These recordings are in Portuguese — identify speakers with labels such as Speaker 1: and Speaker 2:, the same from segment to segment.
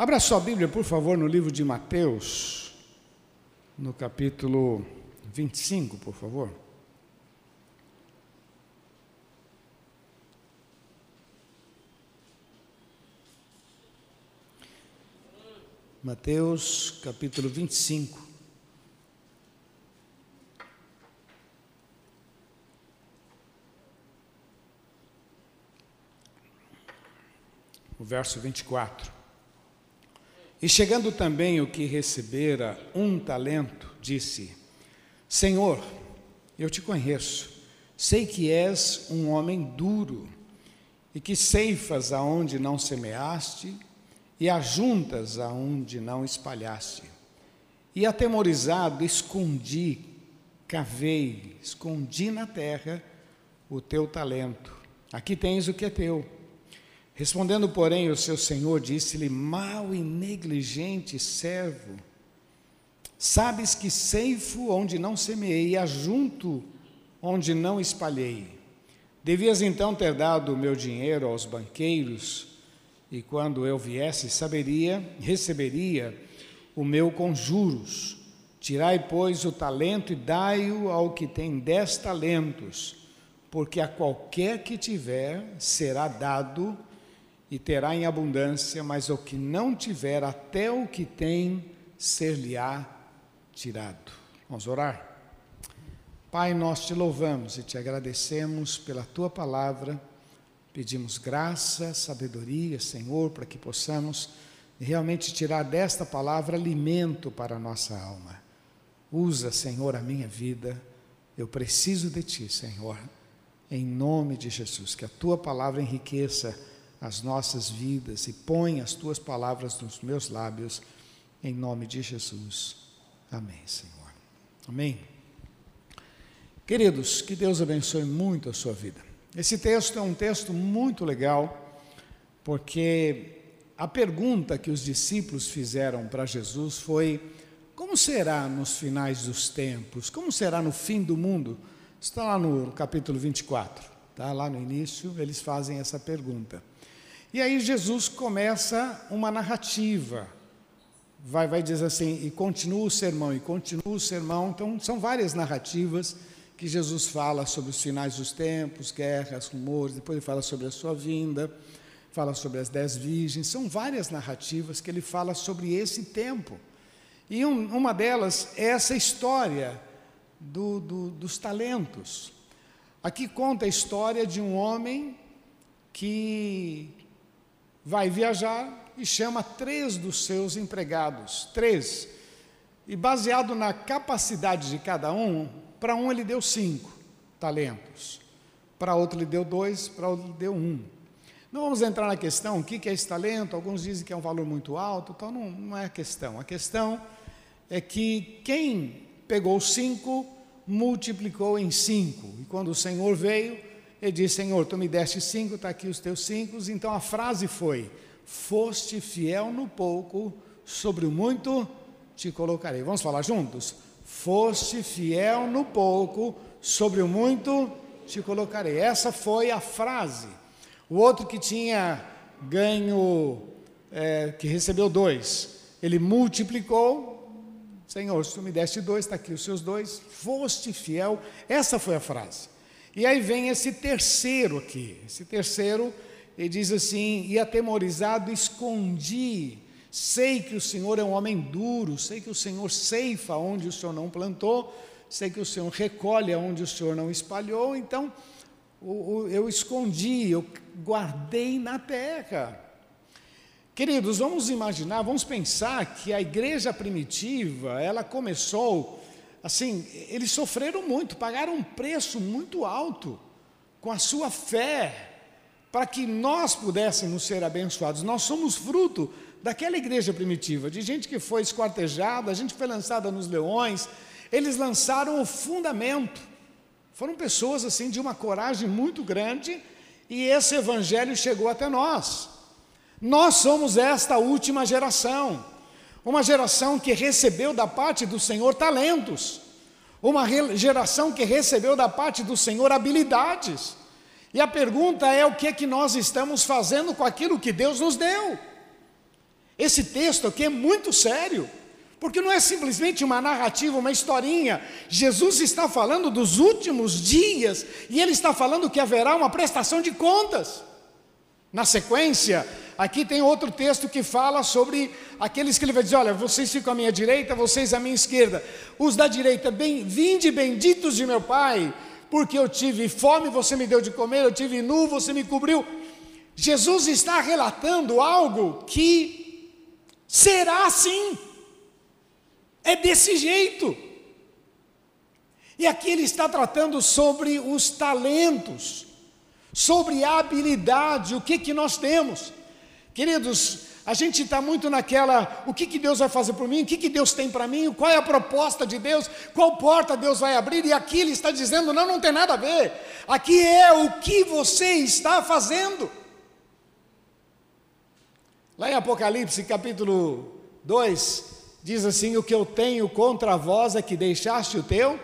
Speaker 1: Abra sua Bíblia, por favor, no livro de Mateus, no capítulo 25, por favor. Mateus, capítulo 25. O verso 24. E chegando também o que recebera um talento, disse: Senhor, eu te conheço, sei que és um homem duro e que ceifas aonde não semeaste e ajuntas aonde não espalhaste. E atemorizado, escondi, cavei, escondi na terra o teu talento. Aqui tens o que é teu Respondendo, porém, o seu senhor disse-lhe: Mal e negligente servo, sabes que ceifo onde não semeei e ajunto onde não espalhei. Devias então ter dado o meu dinheiro aos banqueiros, e quando eu viesse, saberia, receberia o meu com juros. Tirai, pois, o talento e dai-o ao que tem dez talentos, porque a qualquer que tiver será dado e terá em abundância, mas o que não tiver, até o que tem, ser-lhe-á tirado. Vamos orar? Pai, nós te louvamos e te agradecemos pela tua palavra, pedimos graça, sabedoria, Senhor, para que possamos realmente tirar desta palavra alimento para a nossa alma. Usa, Senhor, a minha vida, eu preciso de ti, Senhor, em nome de Jesus, que a tua palavra enriqueça as nossas vidas e põe as tuas palavras nos meus lábios, em nome de Jesus. Amém, Senhor. Amém. Queridos, que Deus abençoe muito a sua vida. Esse texto é um texto muito legal, porque a pergunta que os discípulos fizeram para Jesus foi: como será nos finais dos tempos? Como será no fim do mundo? Está lá no capítulo 24, tá? lá no início, eles fazem essa pergunta. E aí Jesus começa uma narrativa. Vai, vai dizer assim, e continua o sermão, e continua o sermão. Então, são várias narrativas que Jesus fala sobre os finais dos tempos, guerras, rumores, depois ele fala sobre a sua vinda, fala sobre as dez virgens. São várias narrativas que ele fala sobre esse tempo. E um, uma delas é essa história do, do, dos talentos. Aqui conta a história de um homem que vai viajar e chama três dos seus empregados, três. E baseado na capacidade de cada um, para um ele deu cinco talentos, para outro ele deu dois, para outro ele deu um. Não vamos entrar na questão o que é esse talento, alguns dizem que é um valor muito alto, então não, não é a questão. A questão é que quem pegou cinco, multiplicou em cinco. E quando o Senhor veio, ele disse: Senhor, tu me deste cinco, está aqui os teus cinco. Então a frase foi: Foste fiel no pouco, sobre o muito te colocarei. Vamos falar juntos? Foste fiel no pouco, sobre o muito te colocarei. Essa foi a frase. O outro que tinha ganho, é, que recebeu dois, ele multiplicou. Senhor, se tu me deste dois, está aqui os seus dois. Foste fiel. Essa foi a frase. E aí vem esse terceiro aqui. Esse terceiro, ele diz assim: E atemorizado escondi. Sei que o Senhor é um homem duro, sei que o Senhor ceifa onde o Senhor não plantou, sei que o Senhor recolhe onde o Senhor não espalhou, então eu escondi, eu guardei na terra. Queridos, vamos imaginar, vamos pensar que a igreja primitiva, ela começou assim, eles sofreram muito, pagaram um preço muito alto com a sua fé, para que nós pudéssemos ser abençoados. Nós somos fruto daquela igreja primitiva, de gente que foi esquartejada, a gente foi lançada nos leões, eles lançaram o fundamento. Foram pessoas assim de uma coragem muito grande e esse evangelho chegou até nós. Nós somos esta última geração. Uma geração que recebeu da parte do Senhor talentos. Uma geração que recebeu da parte do Senhor habilidades. E a pergunta é o que é que nós estamos fazendo com aquilo que Deus nos deu? Esse texto aqui é muito sério, porque não é simplesmente uma narrativa, uma historinha. Jesus está falando dos últimos dias e ele está falando que haverá uma prestação de contas. Na sequência, aqui tem outro texto que fala sobre aqueles que ele vai dizer: Olha, vocês ficam à minha direita, vocês à minha esquerda. Os da direita, bem, vinde benditos de meu Pai, porque eu tive fome, você me deu de comer, eu tive nu, você me cobriu. Jesus está relatando algo que será assim, é desse jeito. E aqui ele está tratando sobre os talentos, sobre a habilidade, o que, que nós temos. Queridos, a gente está muito naquela, o que, que Deus vai fazer por mim, o que, que Deus tem para mim, qual é a proposta de Deus, qual porta Deus vai abrir, e aqui ele está dizendo, não, não tem nada a ver, aqui é o que você está fazendo. Lá em Apocalipse capítulo 2, diz assim: O que eu tenho contra vós é que deixaste o teu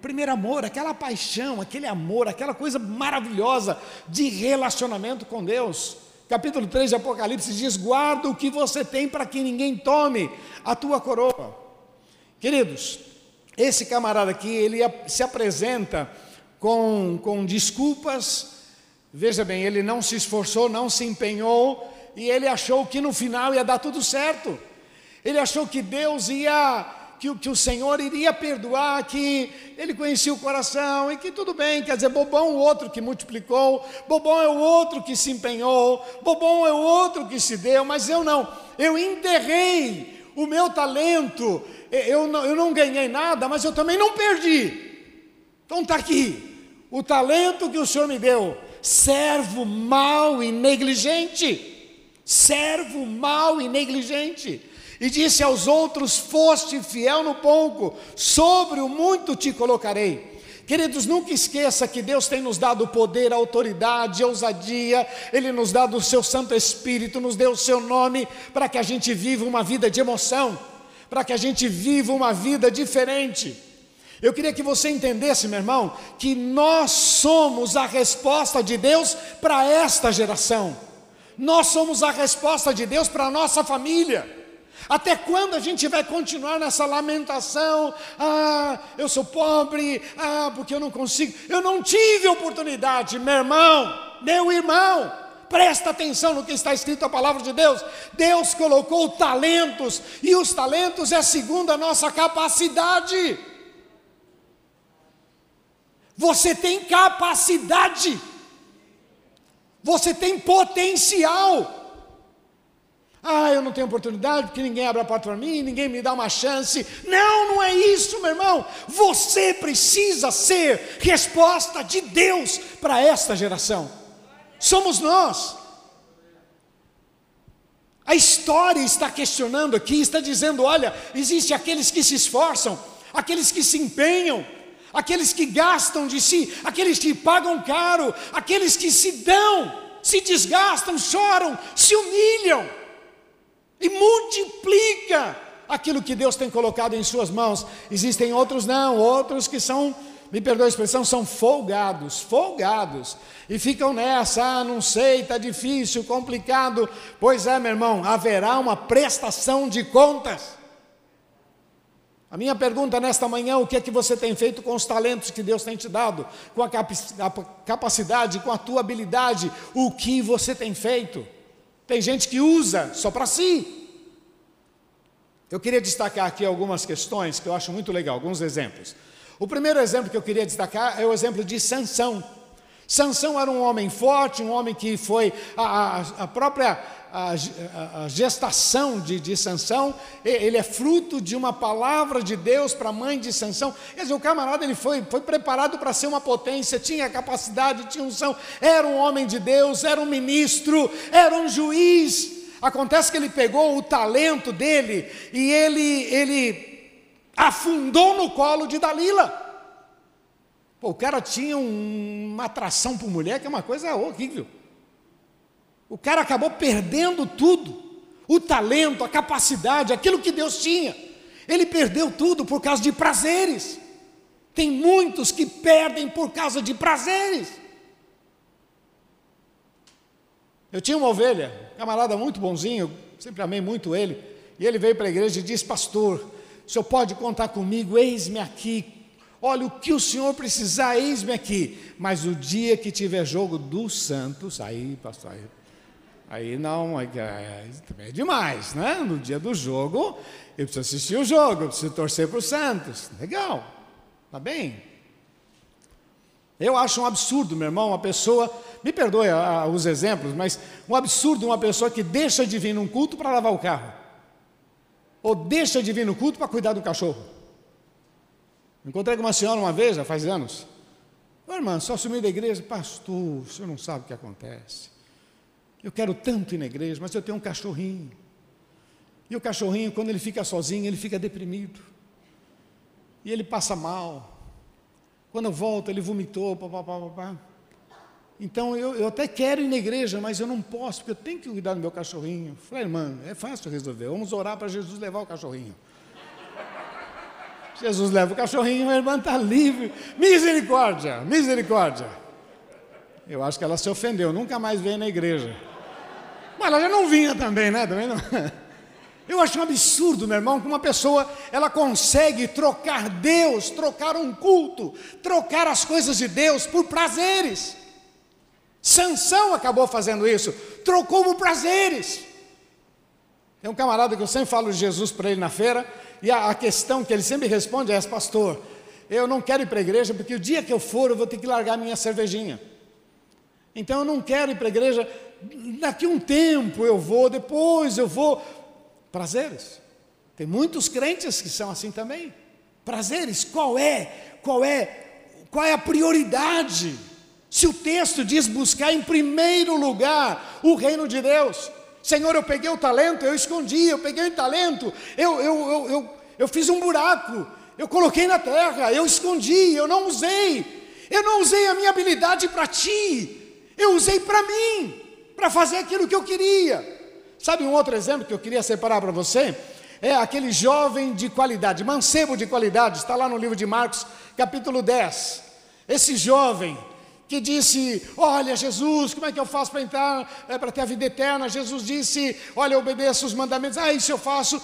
Speaker 1: primeiro amor, aquela paixão, aquele amor, aquela coisa maravilhosa de relacionamento com Deus. Capítulo 3 de Apocalipse diz: Guarda o que você tem para que ninguém tome a tua coroa. Queridos, esse camarada aqui, ele se apresenta com, com desculpas. Veja bem, ele não se esforçou, não se empenhou, e ele achou que no final ia dar tudo certo. Ele achou que Deus ia, que, que o Senhor iria perdoar, que ele conhecia o coração e que tudo bem, quer dizer, bobão o outro que multiplicou, bobão é o outro que se empenhou, bobão é o outro que se deu, mas eu não, eu enterrei o meu talento, eu não, eu não ganhei nada, mas eu também não perdi. Então está aqui, o talento que o Senhor me deu, servo mau e negligente servo mau e negligente. E disse aos outros: Foste fiel no pouco, sobre o muito te colocarei. Queridos, nunca esqueça que Deus tem nos dado poder, autoridade, ousadia, Ele nos dá o seu Santo Espírito, nos deu o seu nome, para que a gente viva uma vida de emoção, para que a gente viva uma vida diferente. Eu queria que você entendesse, meu irmão, que nós somos a resposta de Deus para esta geração. Nós somos a resposta de Deus para a nossa família. Até quando a gente vai continuar nessa lamentação? Ah, eu sou pobre, ah, porque eu não consigo. Eu não tive oportunidade, meu irmão, meu irmão. Presta atenção no que está escrito a palavra de Deus. Deus colocou talentos, e os talentos é segundo a nossa capacidade. Você tem capacidade. Você tem potencial. Ah, eu não tenho oportunidade porque ninguém abre a porta para mim, ninguém me dá uma chance. Não, não é isso, meu irmão. Você precisa ser resposta de Deus para esta geração. Somos nós. A história está questionando aqui, está dizendo: olha, existe aqueles que se esforçam, aqueles que se empenham, aqueles que gastam de si, aqueles que pagam caro, aqueles que se dão, se desgastam, choram, se humilham e multiplica aquilo que Deus tem colocado em suas mãos. Existem outros não, outros que são, me perdoe a expressão, são folgados, folgados, e ficam nessa, ah, não sei, está difícil, complicado. Pois é, meu irmão, haverá uma prestação de contas. A minha pergunta nesta manhã: o que é que você tem feito com os talentos que Deus tem te dado, com a capacidade, com a tua habilidade? O que você tem feito? Tem gente que usa só para si. Eu queria destacar aqui algumas questões que eu acho muito legal, alguns exemplos. O primeiro exemplo que eu queria destacar é o exemplo de Sansão. Sansão era um homem forte, um homem que foi a, a, a própria a, a, gestação de, de Sansão, ele é fruto de uma palavra de Deus para a mãe de Sansão. Quer dizer, o camarada ele foi, foi preparado para ser uma potência, tinha capacidade, tinha unção, era um homem de Deus, era um ministro, era um juiz. Acontece que ele pegou o talento dele e ele, ele afundou no colo de Dalila. Pô, o cara tinha um, uma atração por mulher que é uma coisa horrível. O cara acabou perdendo tudo: o talento, a capacidade, aquilo que Deus tinha. Ele perdeu tudo por causa de prazeres. Tem muitos que perdem por causa de prazeres. Eu tinha uma ovelha, camarada muito bonzinho, sempre amei muito ele. E ele veio para a igreja e disse: Pastor, o senhor pode contar comigo, eis-me aqui. Olha, o que o senhor precisar, eis-me aqui. Mas o dia que tiver jogo dos Santos, aí, pastor, aí, aí não, aí, aí, também é demais, né? No dia do jogo, eu preciso assistir o jogo, eu preciso torcer para os Santos. Legal, tá bem. Eu acho um absurdo, meu irmão, uma pessoa, me perdoe os exemplos, mas um absurdo uma pessoa que deixa de vir num culto para lavar o carro, ou deixa de vir no culto para cuidar do cachorro. Encontrei com uma senhora uma vez, já faz anos. Ô irmã, só sumi da igreja, pastor, o senhor não sabe o que acontece. Eu quero tanto ir na igreja, mas eu tenho um cachorrinho. E o cachorrinho, quando ele fica sozinho, ele fica deprimido. E ele passa mal. Quando volta, ele vomitou, papapá. Então eu, eu até quero ir na igreja, mas eu não posso, porque eu tenho que cuidar do meu cachorrinho. Falei, irmã, é fácil resolver. Vamos orar para Jesus levar o cachorrinho. Jesus leva o cachorrinho, a irmã está livre. Misericórdia, misericórdia. Eu acho que ela se ofendeu, nunca mais veio na igreja. Mas ela já não vinha também, né? Também não. Eu acho um absurdo, meu irmão, que uma pessoa ela consegue trocar Deus, trocar um culto, trocar as coisas de Deus por prazeres. Sansão acabou fazendo isso, trocou por prazeres. Tem um camarada que eu sempre falo de Jesus para ele na feira, e a, a, questão que ele sempre responde é essa, pastor, eu não quero ir para a igreja porque o dia que eu for eu vou ter que largar minha cervejinha. Então eu não quero ir para a igreja, daqui um tempo eu vou, depois eu vou. Prazeres. Tem muitos crentes que são assim também. Prazeres, qual é? Qual é? Qual é a prioridade? Se o texto diz buscar em primeiro lugar o reino de Deus. Senhor, eu peguei o talento, eu escondi, eu peguei o talento, eu, eu, eu, eu, eu fiz um buraco, eu coloquei na terra, eu escondi, eu não usei. Eu não usei a minha habilidade para ti, eu usei para mim, para fazer aquilo que eu queria. Sabe um outro exemplo que eu queria separar para você? É aquele jovem de qualidade, mancebo de qualidade, está lá no livro de Marcos, capítulo 10. Esse jovem que disse: Olha, Jesus, como é que eu faço para entrar, é, para ter a vida eterna? Jesus disse: Olha, eu os mandamentos. Ah, isso eu faço.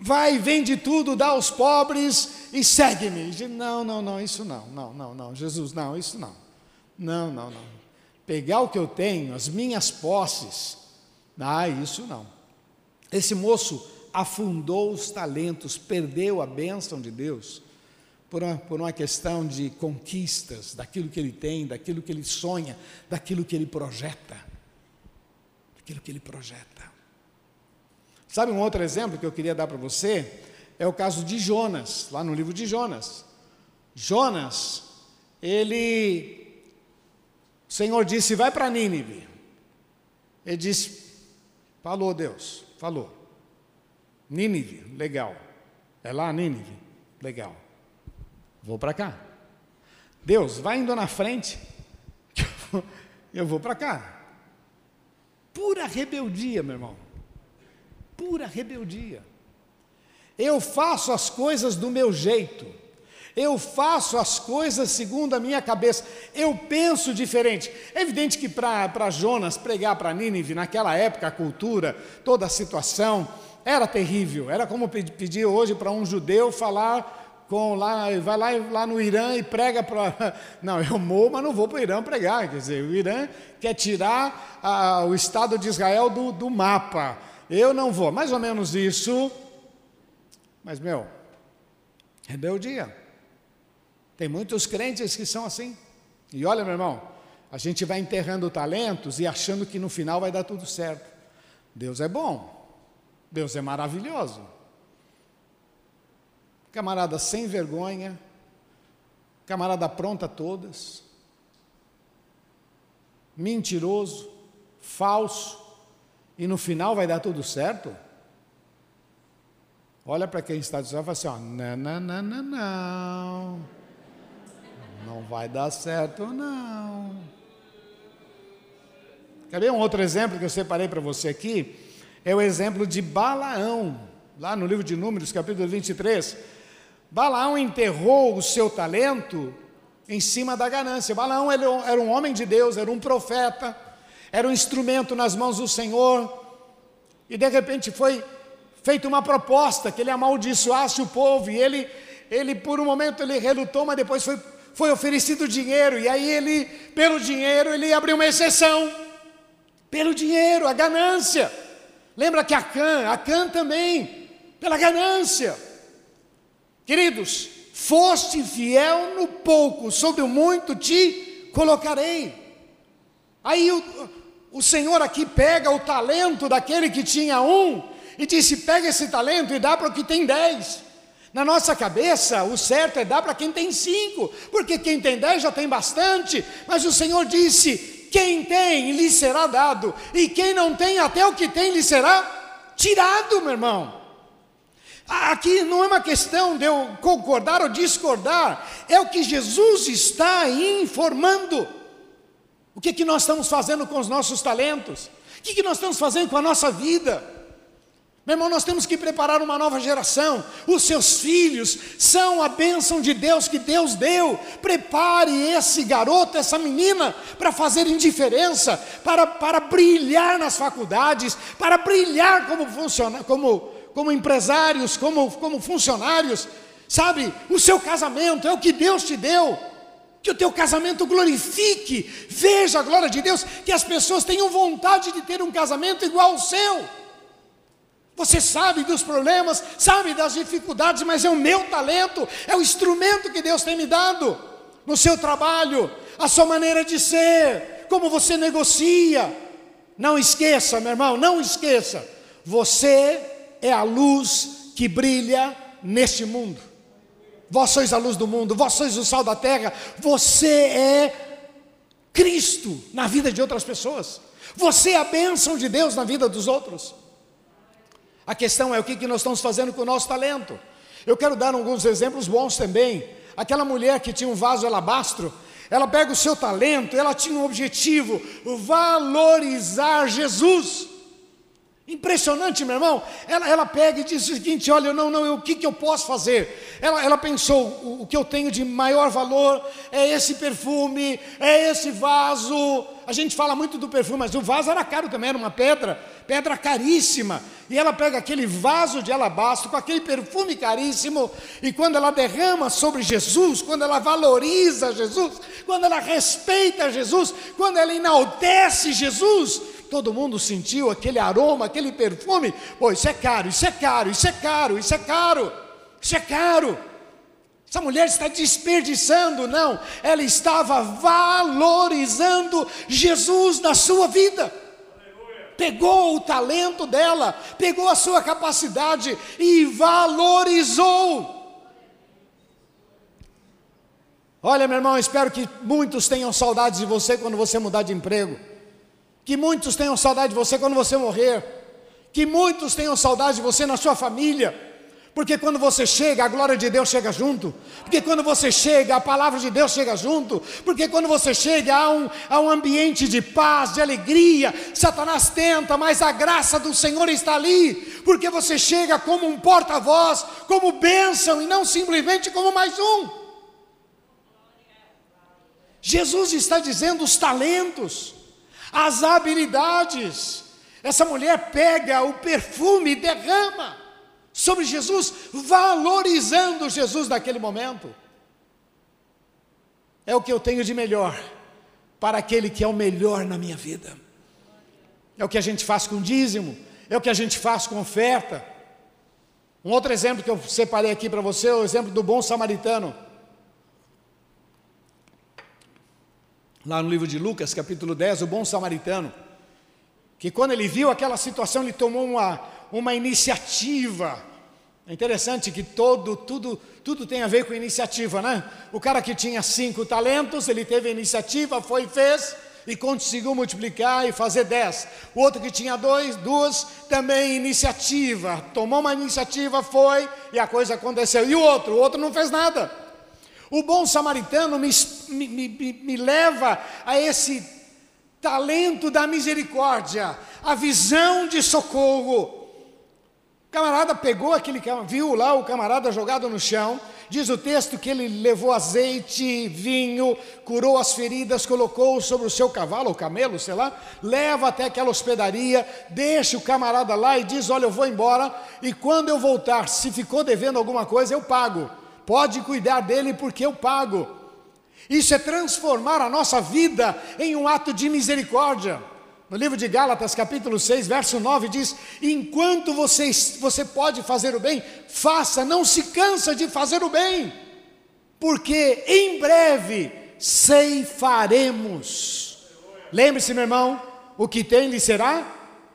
Speaker 1: Vai, vende tudo, dá aos pobres e segue-me. Não, não, não, isso não, não, não, não. Jesus, não, isso não. Não, não, não. Pegar o que eu tenho, as minhas posses, ah, isso não. Esse moço afundou os talentos, perdeu a bênção de Deus por uma, por uma questão de conquistas, daquilo que ele tem, daquilo que ele sonha, daquilo que ele projeta. Daquilo que ele projeta. Sabe um outro exemplo que eu queria dar para você? É o caso de Jonas, lá no livro de Jonas. Jonas, ele. O Senhor disse: vai para Nínive. Ele disse: Falou Deus, falou. Nínive, legal. É lá Nínive, legal. Vou para cá. Deus, vai indo na frente, eu vou para cá. Pura rebeldia, meu irmão. Pura rebeldia. Eu faço as coisas do meu jeito. Eu faço as coisas segundo a minha cabeça. Eu penso diferente. É evidente que para Jonas pregar para Nínive, naquela época, a cultura, toda a situação, era terrível. Era como pedir hoje para um judeu falar com lá, vai lá, lá no Irã e prega para. Não, eu morro, mas não vou para o Irã pregar. Quer dizer, o Irã quer tirar a, o Estado de Israel do, do mapa. Eu não vou. Mais ou menos isso. Mas, meu, rebeldia. Tem muitos crentes que são assim. E olha, meu irmão, a gente vai enterrando talentos e achando que no final vai dar tudo certo. Deus é bom. Deus é maravilhoso. Camarada sem vergonha, camarada pronta a todas, mentiroso, falso, e no final vai dar tudo certo? Olha para quem está dizendo e fala assim: ó, não, não, não, não, não. Não vai dar certo, não. Quer ver um outro exemplo que eu separei para você aqui? É o exemplo de Balaão, lá no livro de Números, capítulo 23. Balaão enterrou o seu talento em cima da ganância. Balaão era um homem de Deus, era um profeta, era um instrumento nas mãos do Senhor. E de repente foi feita uma proposta que ele amaldiçoasse o povo, e ele, ele por um momento ele relutou, mas depois foi, foi oferecido dinheiro, e aí ele, pelo dinheiro, ele abriu uma exceção. Pelo dinheiro, a ganância. Lembra que Acã, Acã também, pela ganância. Queridos, foste fiel no pouco, sobre o muito te colocarei. Aí o, o Senhor aqui pega o talento daquele que tinha um e disse: pega esse talento e dá para o que tem dez. Na nossa cabeça, o certo é dar para quem tem cinco, porque quem tem dez já tem bastante, mas o Senhor disse: quem tem lhe será dado, e quem não tem, até o que tem lhe será tirado, meu irmão. Aqui não é uma questão de eu concordar ou discordar, é o que Jesus está informando. O que, que nós estamos fazendo com os nossos talentos? O que, que nós estamos fazendo com a nossa vida? Meu irmão, nós temos que preparar uma nova geração. Os seus filhos são a bênção de Deus que Deus deu. Prepare esse garoto, essa menina, para fazer indiferença, para, para brilhar nas faculdades, para brilhar como, como, como empresários, como, como funcionários. Sabe, o seu casamento é o que Deus te deu. Que o teu casamento glorifique, veja a glória de Deus, que as pessoas tenham vontade de ter um casamento igual ao seu. Você sabe dos problemas, sabe das dificuldades, mas é o meu talento, é o instrumento que Deus tem me dado no seu trabalho, a sua maneira de ser, como você negocia. Não esqueça, meu irmão, não esqueça. Você é a luz que brilha neste mundo. Vós sois a luz do mundo, vós sois o sal da terra, você é Cristo na vida de outras pessoas. Você é a bênção de Deus na vida dos outros. A questão é o que, que nós estamos fazendo com o nosso talento. Eu quero dar alguns exemplos bons também. Aquela mulher que tinha um vaso alabastro, ela pega o seu talento, ela tinha um objetivo: valorizar Jesus. Impressionante, meu irmão. Ela, ela pega e diz o seguinte: olha, não, não, eu, o que, que eu posso fazer? Ela, ela pensou: o, o que eu tenho de maior valor é esse perfume, é esse vaso. A gente fala muito do perfume, mas o vaso era caro também, era uma pedra, pedra caríssima. E ela pega aquele vaso de alabastro com aquele perfume caríssimo, e quando ela derrama sobre Jesus, quando ela valoriza Jesus, quando ela respeita Jesus, quando ela enaltece Jesus, todo mundo sentiu aquele aroma, aquele perfume. Pô, isso é caro, isso é caro, isso é caro, isso é caro, isso é caro. Essa mulher está desperdiçando, não, ela estava valorizando Jesus na sua vida. Pegou o talento dela, pegou a sua capacidade e valorizou. Olha, meu irmão, espero que muitos tenham saudades de você quando você mudar de emprego. Que muitos tenham saudade de você quando você morrer. Que muitos tenham saudade de você na sua família. Porque quando você chega, a glória de Deus chega junto. Porque quando você chega, a palavra de Deus chega junto. Porque quando você chega, há um, há um ambiente de paz, de alegria. Satanás tenta, mas a graça do Senhor está ali. Porque você chega como um porta-voz, como bênção e não simplesmente como mais um. Jesus está dizendo os talentos as habilidades. Essa mulher pega o perfume e derrama sobre Jesus, valorizando Jesus naquele momento. É o que eu tenho de melhor para aquele que é o melhor na minha vida. É o que a gente faz com dízimo, é o que a gente faz com oferta. Um outro exemplo que eu separei aqui para você é o exemplo do bom samaritano. lá no livro de Lucas, capítulo 10, o bom samaritano, que quando ele viu aquela situação, ele tomou uma, uma iniciativa. É interessante que todo, tudo, tudo tem a ver com iniciativa, né? O cara que tinha cinco talentos, ele teve iniciativa, foi e fez, e conseguiu multiplicar e fazer dez. O outro que tinha dois, duas, também iniciativa, tomou uma iniciativa, foi, e a coisa aconteceu. E o outro? O outro não fez nada. O bom samaritano me, me, me, me leva a esse talento da misericórdia, a visão de socorro. O camarada pegou aquele, viu lá o camarada jogado no chão, diz o texto que ele levou azeite, vinho, curou as feridas, colocou sobre o seu cavalo, ou camelo, sei lá, leva até aquela hospedaria, deixa o camarada lá e diz: Olha, eu vou embora, e quando eu voltar, se ficou devendo alguma coisa, eu pago. Pode cuidar dele porque eu pago. Isso é transformar a nossa vida em um ato de misericórdia. No livro de Gálatas, capítulo 6, verso 9, diz: Enquanto você, você pode fazer o bem, faça, não se cansa de fazer o bem, porque em breve ceifaremos. Lembre-se, meu irmão, o que tem lhe será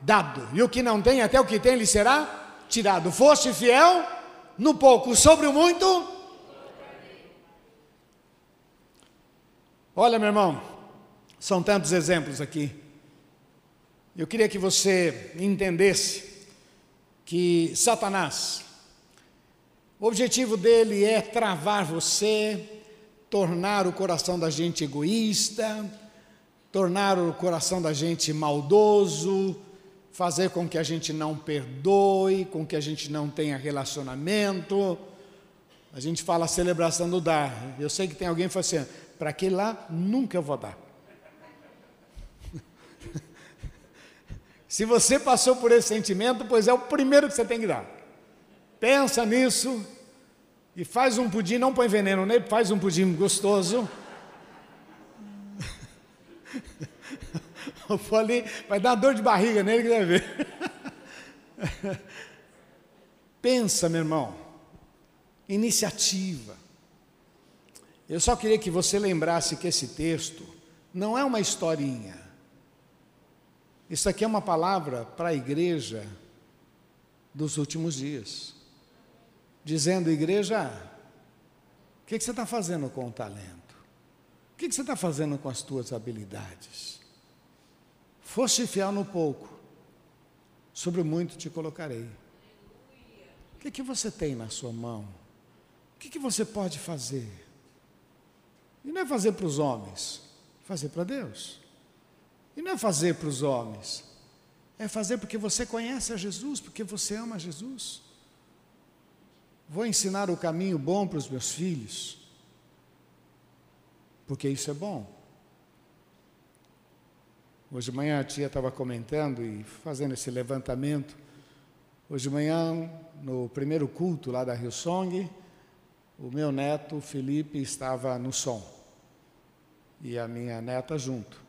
Speaker 1: dado, e o que não tem, até o que tem lhe será tirado. Foste fiel no pouco, sobre o muito. Olha, meu irmão, são tantos exemplos aqui. Eu queria que você entendesse que Satanás, o objetivo dele é travar você, tornar o coração da gente egoísta, tornar o coração da gente maldoso, fazer com que a gente não perdoe, com que a gente não tenha relacionamento. A gente fala celebração do dar. Eu sei que tem alguém que fala assim: para aquele lá nunca eu vou dar. Se você passou por esse sentimento, pois é o primeiro que você tem que dar. Pensa nisso e faz um pudim, não põe veneno nele, faz um pudim gostoso. Falei, vai dar dor de barriga nele que vai ver. Pensa, meu irmão, iniciativa. Eu só queria que você lembrasse que esse texto não é uma historinha. Isso aqui é uma palavra para a igreja dos últimos dias, dizendo: igreja, o que, que, você está fazendo com o talento? O que, que você está fazendo com as tuas habilidades? Foste fiel no pouco, sobre muito te colocarei. O que, que você tem na sua mão? O que, que você pode fazer? E não é fazer para os homens, fazer para Deus. E não é fazer para os homens, é fazer porque você conhece a Jesus, porque você ama Jesus. Vou ensinar o caminho bom para os meus filhos, porque isso é bom. Hoje de manhã a tia estava comentando e fazendo esse levantamento. Hoje de manhã, no primeiro culto lá da Rio Song, o meu neto Felipe estava no som e a minha neta junto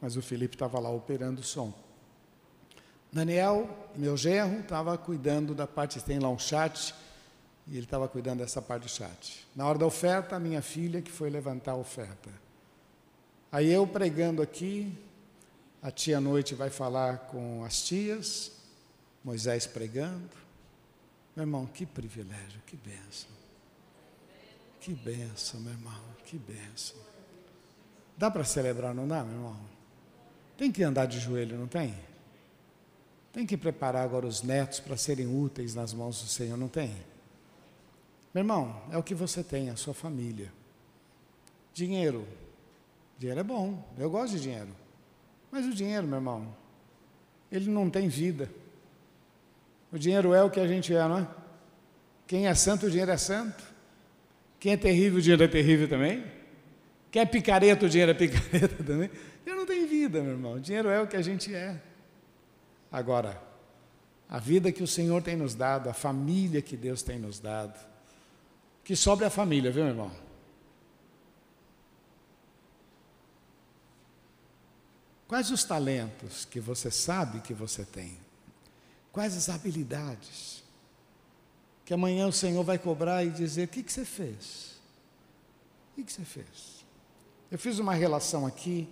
Speaker 1: mas o Felipe estava lá operando o som. Daniel, meu genro, estava cuidando da parte, tem lá um chat, e ele estava cuidando dessa parte do chat. Na hora da oferta, a minha filha que foi levantar a oferta. Aí eu pregando aqui, a tia à noite vai falar com as tias, Moisés pregando. Meu irmão, que privilégio, que benção. Que benção, meu irmão, que benção. Dá para celebrar, não dá, meu irmão? Tem que andar de joelho, não tem? Tem que preparar agora os netos para serem úteis nas mãos do Senhor, não tem? Meu irmão, é o que você tem, a sua família. Dinheiro. Dinheiro é bom, eu gosto de dinheiro. Mas o dinheiro, meu irmão, ele não tem vida. O dinheiro é o que a gente é, não é? Quem é santo, o dinheiro é santo. Quem é terrível, o dinheiro é terrível também. Quem é picareta, o dinheiro é picareta também. Dinheiro não tem vida, meu irmão. Dinheiro é o que a gente é. Agora, a vida que o Senhor tem nos dado, a família que Deus tem nos dado, que sobre a família, viu, meu irmão? Quais os talentos que você sabe que você tem? Quais as habilidades? Que amanhã o Senhor vai cobrar e dizer: o que, que você fez? O que, que você fez? Eu fiz uma relação aqui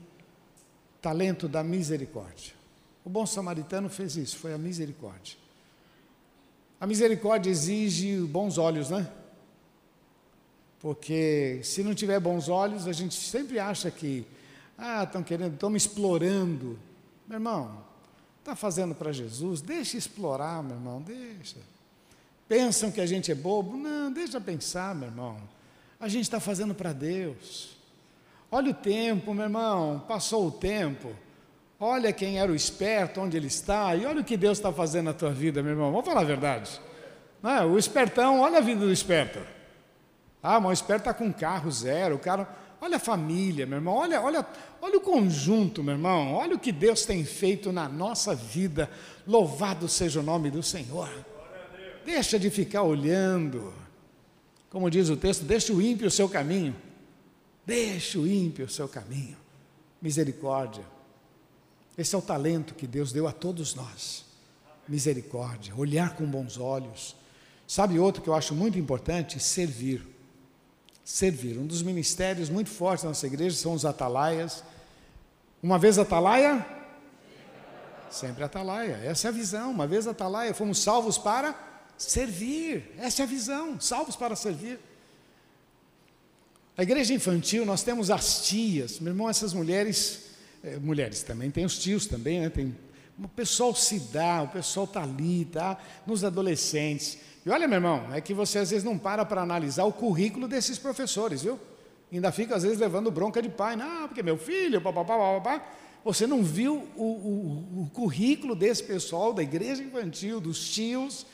Speaker 1: talento da misericórdia. O bom samaritano fez isso, foi a misericórdia. A misericórdia exige bons olhos, né? Porque se não tiver bons olhos, a gente sempre acha que, ah, estão querendo, estão me explorando. Meu irmão, está fazendo para Jesus, deixa explorar, meu irmão, deixa. Pensam que a gente é bobo? Não, deixa pensar, meu irmão. A gente está fazendo para Deus. Olha o tempo, meu irmão, passou o tempo. olha quem era o esperto, onde ele está, e olha o que Deus está fazendo na tua vida, meu irmão. Vamos falar a verdade. É? O espertão, olha a vida do esperto. Ah, mas o esperto está com carro zero, o cara. Olha a família, meu irmão, olha, olha, olha o conjunto, meu irmão, olha o que Deus tem feito na nossa vida. Louvado seja o nome do Senhor. Deixa de ficar olhando. Como diz o texto, deixa o ímpio o seu caminho. Deixa o ímpio o seu caminho. Misericórdia. Esse é o talento que Deus deu a todos nós. Misericórdia, olhar com bons olhos. Sabe outro que eu acho muito importante? Servir. Servir. Um dos ministérios muito fortes da nossa igreja são os atalaias. Uma vez atalaia, sempre atalaia. Essa é a visão. Uma vez atalaia, fomos salvos para servir. Essa é a visão. Salvos para servir. A igreja infantil, nós temos as tias. Meu irmão, essas mulheres, é, mulheres também, tem os tios também, né? Tem, o pessoal se dá, o pessoal está ali, tá? Nos adolescentes. E olha, meu irmão, é que você às vezes não para para analisar o currículo desses professores, viu? Ainda fica às vezes levando bronca de pai, não, porque meu filho, papapá, papapá. Você não viu o, o, o currículo desse pessoal da igreja infantil, dos tios.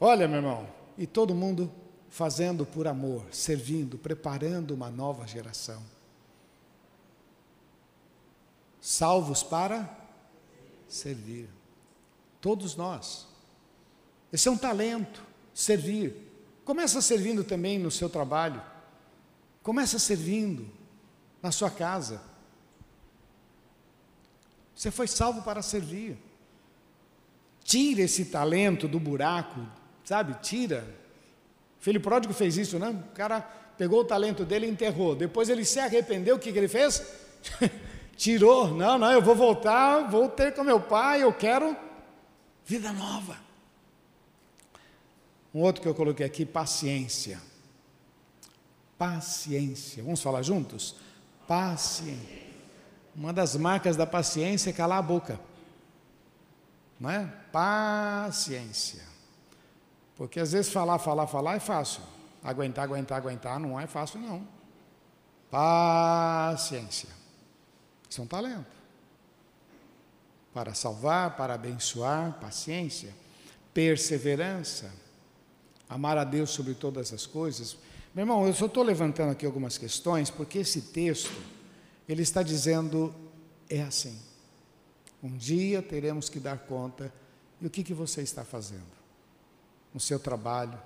Speaker 1: Olha, meu irmão, e todo mundo fazendo por amor, servindo, preparando uma nova geração. Salvos para servir. Todos nós. Esse é um talento, servir. Começa servindo também no seu trabalho. Começa servindo na sua casa. Você foi salvo para servir. Tira esse talento do buraco, sabe? Tira filho pródigo fez isso, né? O cara pegou o talento dele e enterrou. Depois ele se arrependeu, o que, que ele fez? Tirou. Não, não, eu vou voltar, vou ter com meu pai, eu quero vida nova. Um outro que eu coloquei aqui, paciência. Paciência. Vamos falar juntos? Paciência. Uma das marcas da paciência é calar a boca. Não é? Paciência. Porque às vezes falar, falar, falar é fácil. Aguentar, aguentar, aguentar não é fácil, não. Paciência. Isso é um talento. Para salvar, para abençoar, paciência. Perseverança. Amar a Deus sobre todas as coisas. Meu irmão, eu só estou levantando aqui algumas questões, porque esse texto, ele está dizendo, é assim. Um dia teremos que dar conta. E o que, que você está fazendo? No seu trabalho,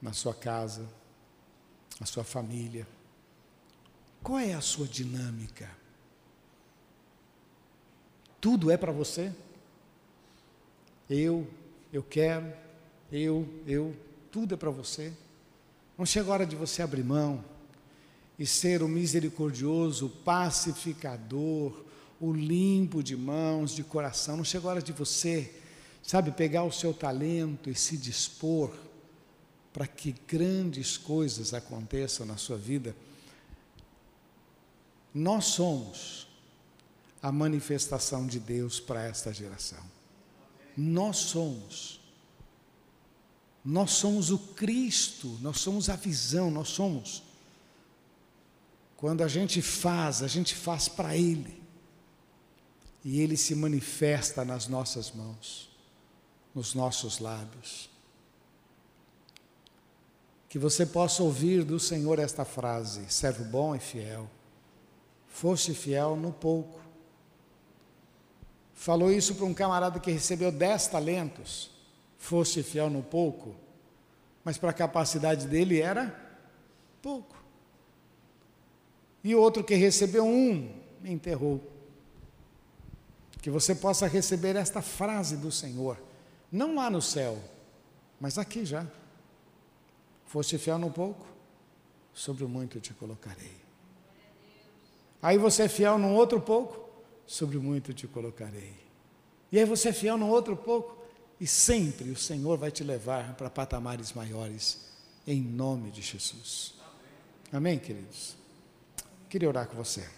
Speaker 1: na sua casa, na sua família. Qual é a sua dinâmica? Tudo é para você? Eu, eu quero, eu, eu, tudo é para você. Não chega a hora de você abrir mão e ser o misericordioso, o pacificador, o limpo de mãos, de coração. Não chega a hora de você Sabe, pegar o seu talento e se dispor para que grandes coisas aconteçam na sua vida. Nós somos a manifestação de Deus para esta geração. Nós somos. Nós somos o Cristo, nós somos a visão, nós somos. Quando a gente faz, a gente faz para Ele. E Ele se manifesta nas nossas mãos nos nossos lábios. Que você possa ouvir do Senhor esta frase: servo bom e fiel. Foste fiel no pouco. Falou isso para um camarada que recebeu dez talentos. Foste fiel no pouco. Mas para a capacidade dele era pouco. E outro que recebeu um, enterrou. Que você possa receber esta frase do Senhor não lá no céu, mas aqui já. Foste fiel no pouco, sobre o muito te colocarei. Aí você é fiel num outro pouco, sobre o muito te colocarei. E aí você é fiel num outro pouco, e sempre o Senhor vai te levar para patamares maiores, em nome de Jesus. Amém, queridos? Queria orar com você.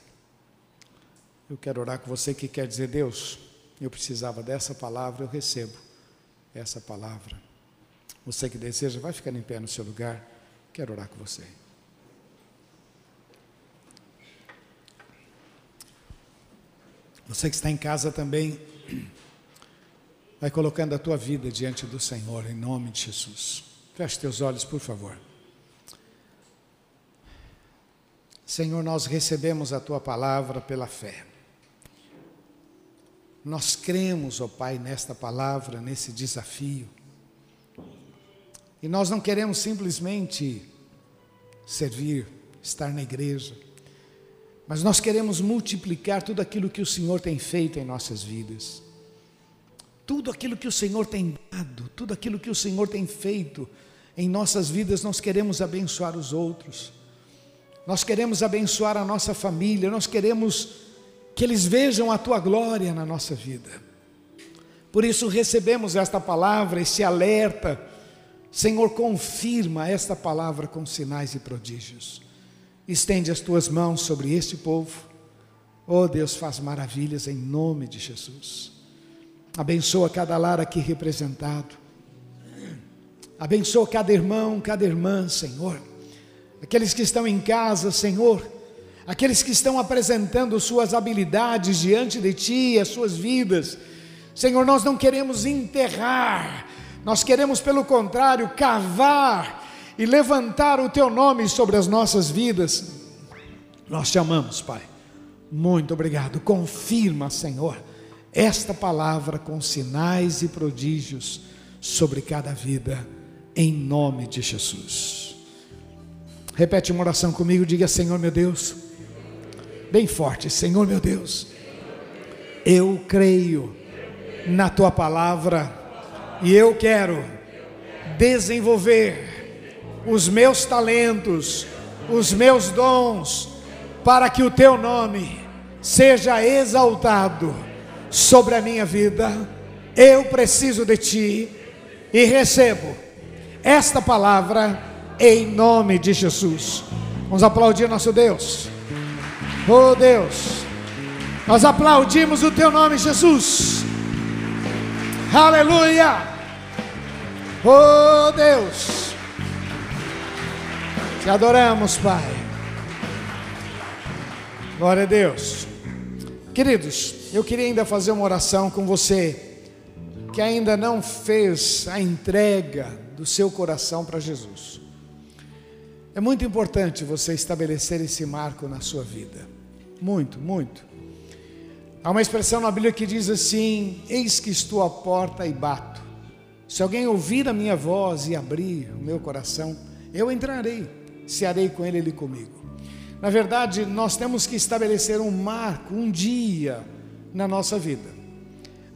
Speaker 1: Eu quero orar com você que quer dizer, Deus, eu precisava dessa palavra, eu recebo essa palavra. Você que deseja, vai ficar em pé no seu lugar. Quero orar com você. Você que está em casa também, vai colocando a tua vida diante do Senhor, em nome de Jesus. Feche teus olhos, por favor. Senhor, nós recebemos a tua palavra pela fé. Nós cremos, ó Pai, nesta palavra, nesse desafio. E nós não queremos simplesmente servir, estar na igreja, mas nós queremos multiplicar tudo aquilo que o Senhor tem feito em nossas vidas. Tudo aquilo que o Senhor tem dado, tudo aquilo que o Senhor tem feito em nossas vidas, nós queremos abençoar os outros. Nós queremos abençoar a nossa família, nós queremos que eles vejam a tua glória na nossa vida. Por isso recebemos esta palavra, esse alerta. Senhor, confirma esta palavra com sinais e prodígios. Estende as tuas mãos sobre este povo. Oh Deus, faz maravilhas em nome de Jesus. Abençoa cada lar aqui representado. Abençoa cada irmão, cada irmã, Senhor. Aqueles que estão em casa, Senhor aqueles que estão apresentando suas habilidades diante de Ti, as suas vidas. Senhor, nós não queremos enterrar, nós queremos, pelo contrário, cavar e levantar o Teu nome sobre as nossas vidas. Nós te amamos, Pai. Muito obrigado. Confirma, Senhor, esta palavra com sinais e prodígios sobre cada vida, em nome de Jesus. Repete uma oração comigo, diga: Senhor meu Deus bem forte: Senhor meu Deus, eu creio na tua palavra e eu quero desenvolver os meus talentos, os meus dons, para que o teu nome seja exaltado sobre a minha vida. Eu preciso de ti e recebo esta palavra em nome de Jesus. Vamos aplaudir nosso Deus. Oh Deus, nós aplaudimos o teu nome, Jesus. Aleluia. Oh Deus, te adoramos, Pai. Glória a Deus. Queridos, eu queria ainda fazer uma oração com você que ainda não fez a entrega do seu coração para Jesus. É muito importante você estabelecer esse marco na sua vida. Muito, muito. Há uma expressão na Bíblia que diz assim: Eis que estou à porta e bato. Se alguém ouvir a minha voz e abrir o meu coração, eu entrarei, se arei com ele, ele comigo. Na verdade, nós temos que estabelecer um marco, um dia na nossa vida.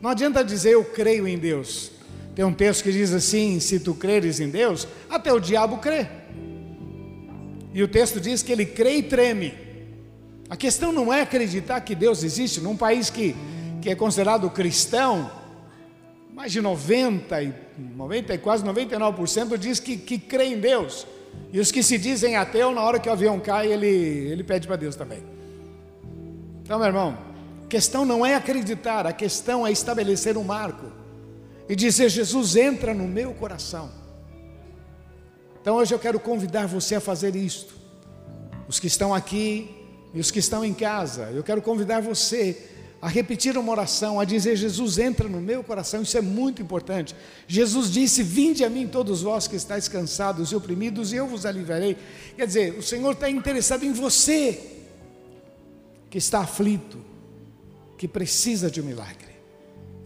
Speaker 1: Não adianta dizer eu creio em Deus. Tem um texto que diz assim: se tu creres em Deus, até o diabo crê. E o texto diz que ele crê e treme. A questão não é acreditar que Deus existe num país que, que é considerado cristão, mais de 90, e 90 e quase 99% diz que, que crê em Deus. E os que se dizem ateu, na hora que o avião cai, ele, ele pede para Deus também. Então, meu irmão, a questão não é acreditar, a questão é estabelecer um marco e dizer: Jesus entra no meu coração. Então, hoje eu quero convidar você a fazer isto. Os que estão aqui, e os que estão em casa, eu quero convidar você a repetir uma oração, a dizer: Jesus entra no meu coração, isso é muito importante. Jesus disse: Vinde a mim, todos vós que estáis cansados e oprimidos, e eu vos aliviarei. Quer dizer, o Senhor está interessado em você, que está aflito, que precisa de um milagre.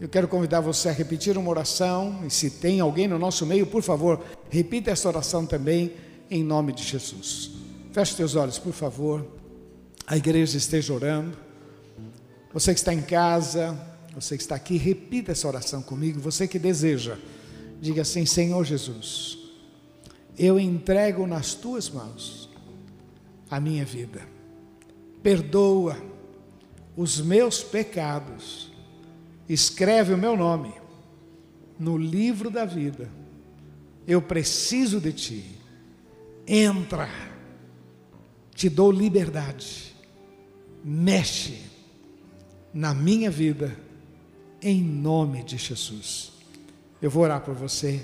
Speaker 1: Eu quero convidar você a repetir uma oração, e se tem alguém no nosso meio, por favor, repita essa oração também, em nome de Jesus. Feche teus olhos, por favor a igreja esteja orando. Você que está em casa, você que está aqui, repita essa oração comigo. Você que deseja, diga assim: Senhor Jesus, eu entrego nas tuas mãos a minha vida. Perdoa os meus pecados. Escreve o meu nome no livro da vida. Eu preciso de ti. Entra. Te dou liberdade mexe na minha vida, em nome de Jesus. Eu vou orar por você.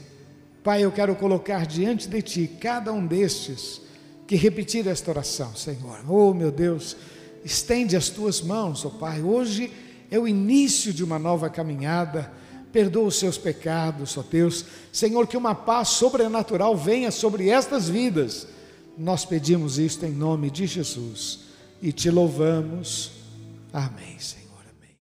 Speaker 1: Pai, eu quero colocar diante de Ti cada um destes que repetir esta oração, Senhor. Oh, meu Deus, estende as Tuas mãos, oh, Pai. Hoje é o início de uma nova caminhada. Perdoa os seus pecados, ó Deus. Senhor, que uma paz sobrenatural venha sobre estas vidas. Nós pedimos isto em nome de Jesus e te louvamos. Amém, Senhor.